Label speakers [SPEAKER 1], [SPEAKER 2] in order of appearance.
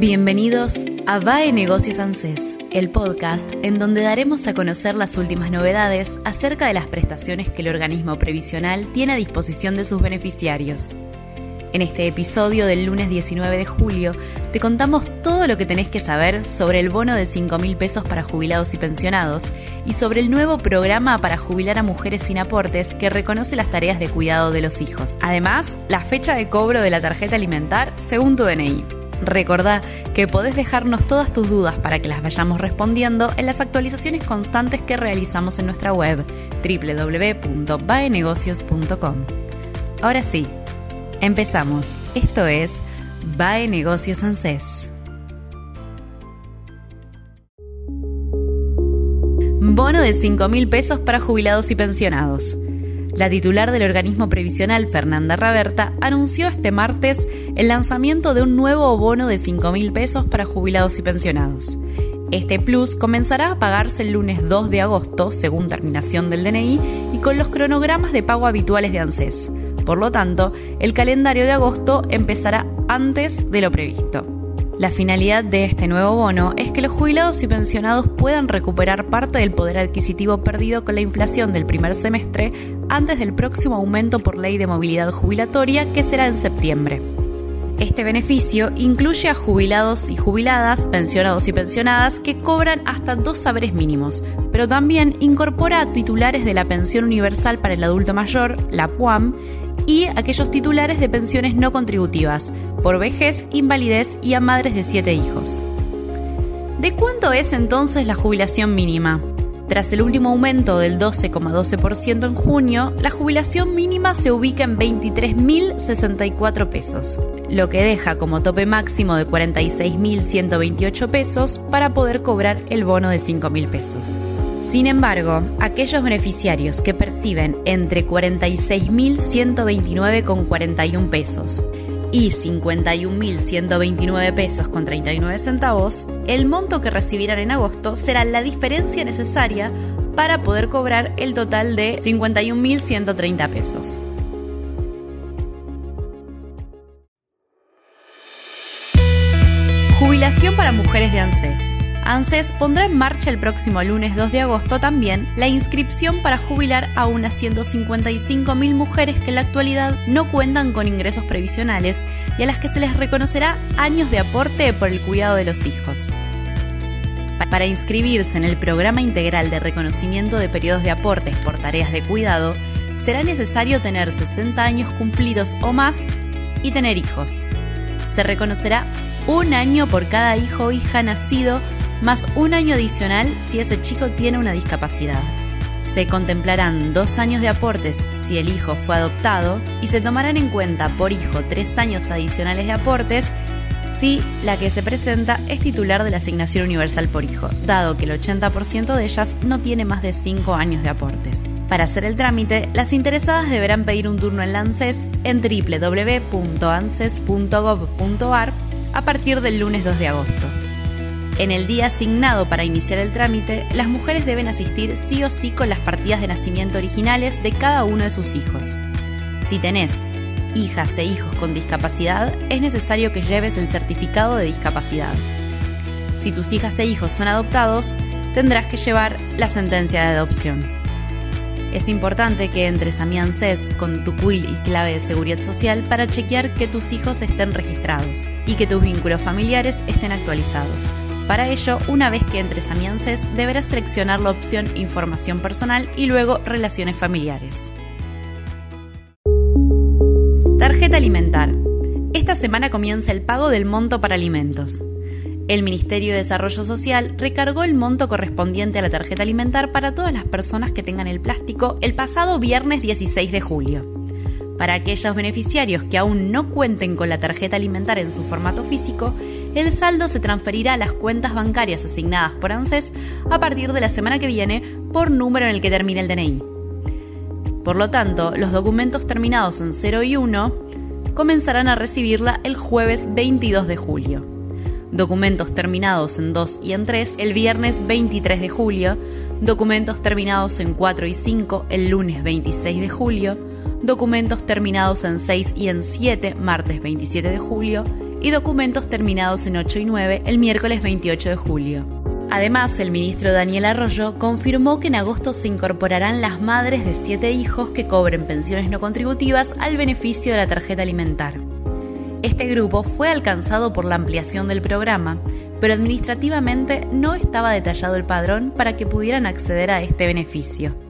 [SPEAKER 1] Bienvenidos a VAE Negocios ANSES, el podcast en donde daremos a conocer las últimas novedades acerca de las prestaciones que el organismo previsional tiene a disposición de sus beneficiarios. En este episodio del lunes 19 de julio te contamos todo lo que tenés que saber sobre el bono de 5 mil pesos para jubilados y pensionados y sobre el nuevo programa para jubilar a mujeres sin aportes que reconoce las tareas de cuidado de los hijos. Además, la fecha de cobro de la tarjeta alimentar según tu DNI. Recordá que podés dejarnos todas tus dudas para que las vayamos respondiendo en las actualizaciones constantes que realizamos en nuestra web www.baenegocios.com. Ahora sí, empezamos. Esto es Bae Negocios ANSES. Bono de 5 mil pesos para jubilados y pensionados. La titular del organismo previsional, Fernanda Raberta, anunció este martes el lanzamiento de un nuevo bono de 5 mil pesos para jubilados y pensionados. Este plus comenzará a pagarse el lunes 2 de agosto, según terminación del DNI, y con los cronogramas de pago habituales de ANSES. Por lo tanto, el calendario de agosto empezará antes de lo previsto. La finalidad de este nuevo bono es que los jubilados y pensionados puedan recuperar parte del poder adquisitivo perdido con la inflación del primer semestre antes del próximo aumento por ley de movilidad jubilatoria que será en septiembre. Este beneficio incluye a jubilados y jubiladas, pensionados y pensionadas que cobran hasta dos saberes mínimos, pero también incorpora a titulares de la Pensión Universal para el Adulto Mayor, la PUAM, y aquellos titulares de pensiones no contributivas, por vejez, invalidez y a madres de siete hijos. ¿De cuánto es entonces la jubilación mínima? Tras el último aumento del 12,12% en junio, la jubilación mínima se ubica en 23.064 pesos, lo que deja como tope máximo de 46.128 pesos para poder cobrar el bono de 5.000 pesos. Sin embargo, aquellos beneficiarios que perciben entre 46.129,41 pesos y 51.129 pesos con 39 centavos, el monto que recibirán en agosto será la diferencia necesaria para poder cobrar el total de 51.130 pesos. Jubilación para mujeres de ANSES. ANSES pondrá en marcha el próximo lunes 2 de agosto también la inscripción para jubilar a unas 155.000 mujeres que en la actualidad no cuentan con ingresos previsionales y a las que se les reconocerá años de aporte por el cuidado de los hijos. Para inscribirse en el programa integral de reconocimiento de periodos de aportes por tareas de cuidado, será necesario tener 60 años cumplidos o más y tener hijos. Se reconocerá un año por cada hijo o hija nacido más un año adicional si ese chico tiene una discapacidad. Se contemplarán dos años de aportes si el hijo fue adoptado y se tomarán en cuenta por hijo tres años adicionales de aportes si la que se presenta es titular de la asignación universal por hijo, dado que el 80% de ellas no tiene más de cinco años de aportes. Para hacer el trámite, las interesadas deberán pedir un turno en la ANSES en www.anses.gov.ar a partir del lunes 2 de agosto. En el día asignado para iniciar el trámite, las mujeres deben asistir sí o sí con las partidas de nacimiento originales de cada uno de sus hijos. Si tenés hijas e hijos con discapacidad, es necesario que lleves el certificado de discapacidad. Si tus hijas e hijos son adoptados, tendrás que llevar la sentencia de adopción. Es importante que entres a mi ANSES con tu quill y clave de seguridad social para chequear que tus hijos estén registrados y que tus vínculos familiares estén actualizados. Para ello, una vez que entres a mi ANSES, deberás seleccionar la opción Información personal y luego Relaciones familiares. Tarjeta alimentar. Esta semana comienza el pago del monto para alimentos. El Ministerio de Desarrollo Social recargó el monto correspondiente a la tarjeta alimentar para todas las personas que tengan el plástico el pasado viernes 16 de julio. Para aquellos beneficiarios que aún no cuenten con la tarjeta alimentar en su formato físico, el saldo se transferirá a las cuentas bancarias asignadas por ANSES a partir de la semana que viene por número en el que termine el DNI. Por lo tanto, los documentos terminados en 0 y 1 comenzarán a recibirla el jueves 22 de julio. Documentos terminados en 2 y en 3 el viernes 23 de julio. Documentos terminados en 4 y 5 el lunes 26 de julio. Documentos terminados en 6 y en 7 martes 27 de julio. Y documentos terminados en 8 y 9 el miércoles 28 de julio. Además, el ministro Daniel Arroyo confirmó que en agosto se incorporarán las madres de siete hijos que cobren pensiones no contributivas al beneficio de la tarjeta alimentar. Este grupo fue alcanzado por la ampliación del programa, pero administrativamente no estaba detallado el padrón para que pudieran acceder a este beneficio.